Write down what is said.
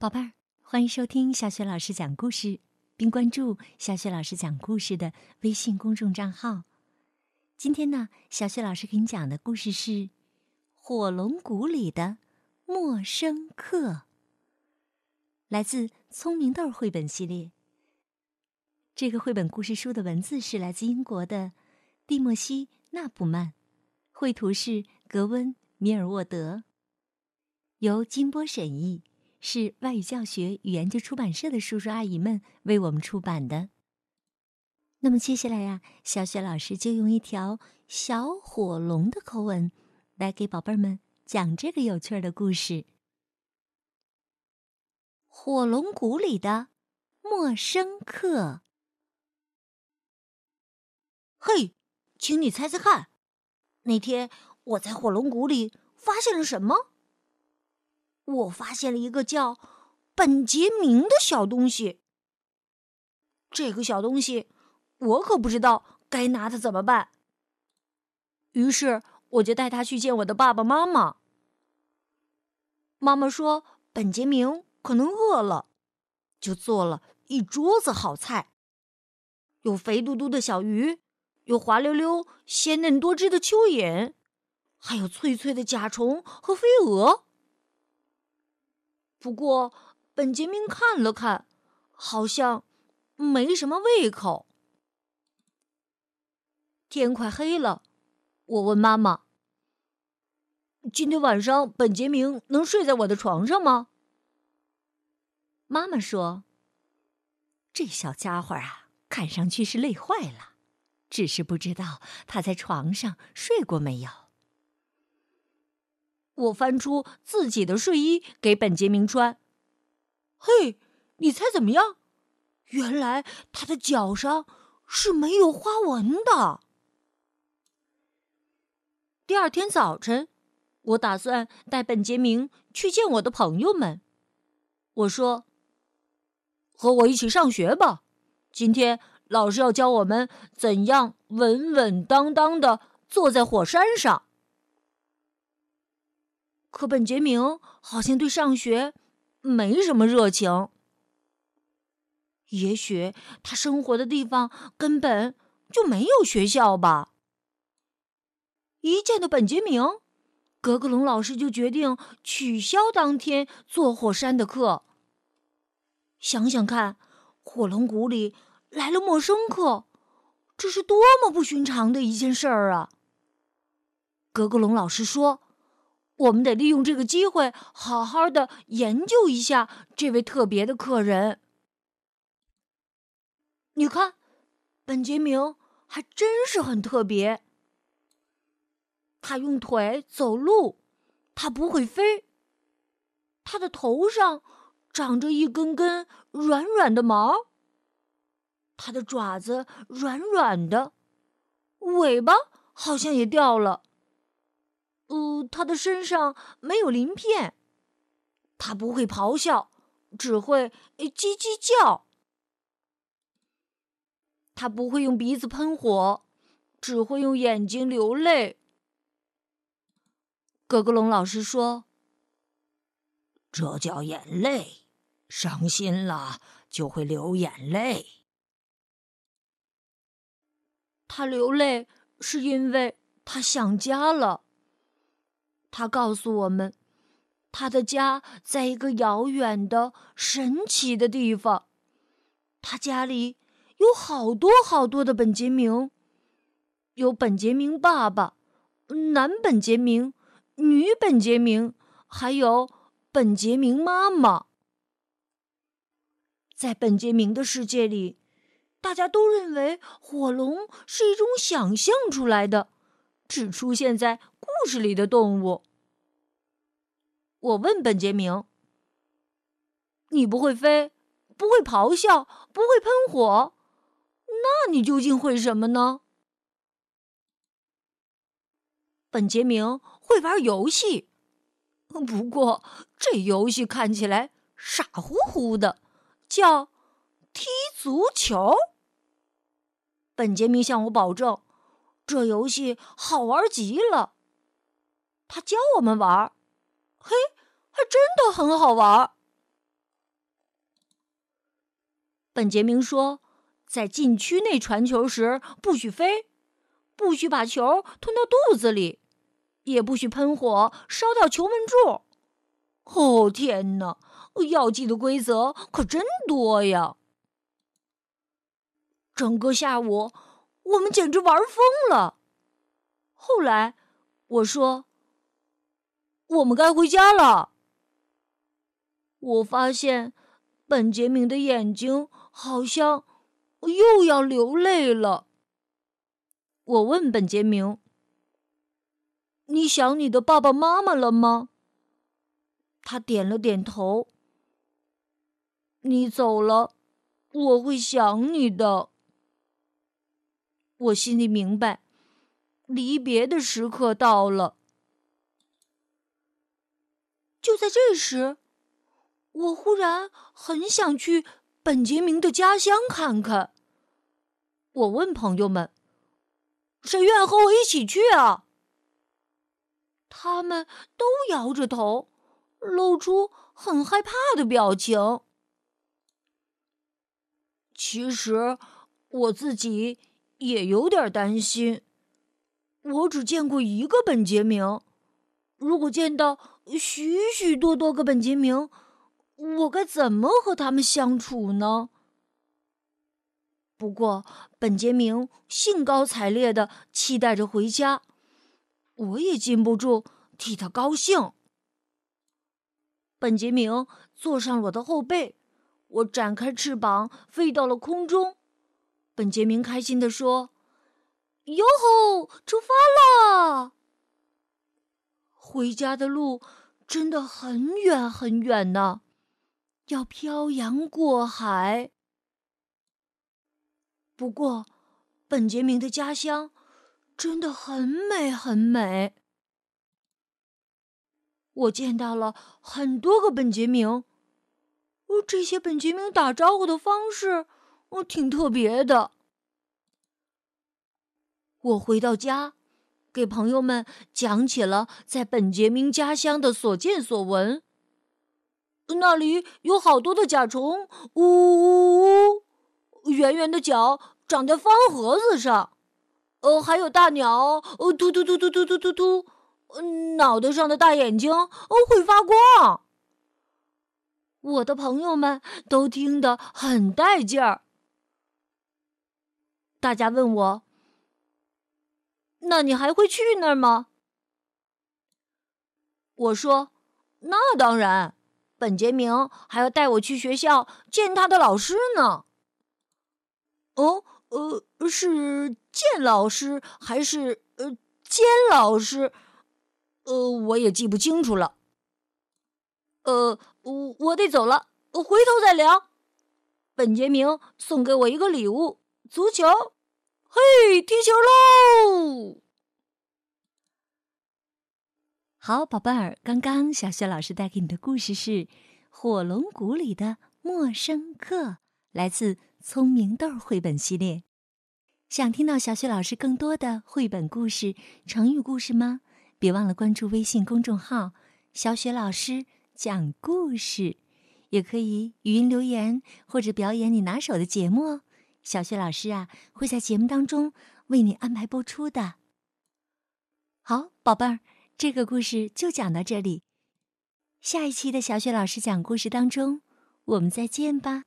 宝贝儿，欢迎收听小雪老师讲故事，并关注小雪老师讲故事的微信公众账号。今天呢，小雪老师给你讲的故事是《火龙谷里的陌生客》，来自《聪明豆》绘本系列。这个绘本故事书的文字是来自英国的蒂莫西·纳普曼，绘图是格温·米尔沃德，由金波审译。是外语教学与研究出版社的叔叔阿姨们为我们出版的。那么接下来呀，小雪老师就用一条小火龙的口吻，来给宝贝儿们讲这个有趣的故事：火龙谷里的陌生客。嘿，请你猜猜看，那天我在火龙谷里发现了什么？我发现了一个叫本杰明的小东西。这个小东西，我可不知道该拿它怎么办。于是我就带他去见我的爸爸妈妈。妈妈说，本杰明可能饿了，就做了一桌子好菜，有肥嘟嘟的小鱼，有滑溜溜、鲜嫩多汁的蚯蚓，还有脆脆的甲虫和飞蛾。不过，本杰明看了看，好像没什么胃口。天快黑了，我问妈妈：“今天晚上本杰明能睡在我的床上吗？”妈妈说：“这小家伙啊，看上去是累坏了，只是不知道他在床上睡过没有。”我翻出自己的睡衣给本杰明穿。嘿，你猜怎么样？原来他的脚上是没有花纹的。第二天早晨，我打算带本杰明去见我的朋友们。我说：“和我一起上学吧，今天老师要教我们怎样稳稳当当的坐在火山上。”可本杰明好像对上学没什么热情。也许他生活的地方根本就没有学校吧。一见到本杰明，格格龙老师就决定取消当天坐火山的课。想想看，火龙谷里来了陌生客，这是多么不寻常的一件事儿啊！格格龙老师说。我们得利用这个机会，好好的研究一下这位特别的客人。你看，本杰明还真是很特别。他用腿走路，他不会飞。他的头上长着一根根软软的毛，他的爪子软软的，尾巴好像也掉了。他的身上没有鳞片，他不会咆哮，只会叽叽叫。他不会用鼻子喷火，只会用眼睛流泪。格格龙老师说：“这叫眼泪，伤心了就会流眼泪。他流泪是因为他想家了。”他告诉我们，他的家在一个遥远的、神奇的地方。他家里有好多好多的本杰明，有本杰明爸爸、男本杰明、女本杰明，还有本杰明妈妈。在本杰明的世界里，大家都认为火龙是一种想象出来的。只出现在故事里的动物。我问本杰明：“你不会飞，不会咆哮，不会喷火，那你究竟会什么呢？”本杰明会玩游戏，不过这游戏看起来傻乎乎的，叫踢足球。本杰明向我保证。这游戏好玩极了，他教我们玩，嘿，还真的很好玩。本杰明说，在禁区内传球时不许飞，不许把球吞到肚子里，也不许喷火烧掉球门柱。哦天哪，要记的规则可真多呀！整个下午，我们简直玩疯了。后来，我说：“我们该回家了。”我发现本杰明的眼睛好像又要流泪了。我问本杰明：“你想你的爸爸妈妈了吗？”他点了点头。你走了，我会想你的。我心里明白，离别的时刻到了。就在这时，我忽然很想去本杰明的家乡看看。我问朋友们：“谁愿和我一起去啊？”他们都摇着头，露出很害怕的表情。其实我自己。也有点担心。我只见过一个本杰明，如果见到许许多多个本杰明，我该怎么和他们相处呢？不过，本杰明兴高采烈的期待着回家，我也禁不住替他高兴。本杰明坐上我的后背，我展开翅膀飞到了空中。本杰明开心地说：“哟吼，出发了！回家的路真的很远很远呢，要漂洋过海。不过，本杰明的家乡真的很美很美。我见到了很多个本杰明，哦，这些本杰明打招呼的方式。”我挺特别的。我回到家，给朋友们讲起了在本杰明家乡的所见所闻。那里有好多的甲虫，呜呜呜，圆圆的脚长在方盒子上，呃，还有大鸟，呃，突突突突突突突突，脑袋上的大眼睛，哦，会发光。我的朋友们都听得很带劲儿。大家问我：“那你还会去那儿吗？”我说：“那当然，本杰明还要带我去学校见他的老师呢。”哦，呃，是见老师还是呃监老师？呃，我也记不清楚了。呃，我我得走了，回头再聊。本杰明送给我一个礼物。足球，嘿，踢球喽！好，宝贝儿，刚刚小雪老师带给你的故事是《火龙谷里的陌生客》，来自《聪明豆》绘本系列。想听到小雪老师更多的绘本故事、成语故事吗？别忘了关注微信公众号“小雪老师讲故事”，也可以语音留言或者表演你拿手的节目哦。小雪老师啊，会在节目当中为你安排播出的。好，宝贝儿，这个故事就讲到这里。下一期的小雪老师讲故事当中，我们再见吧。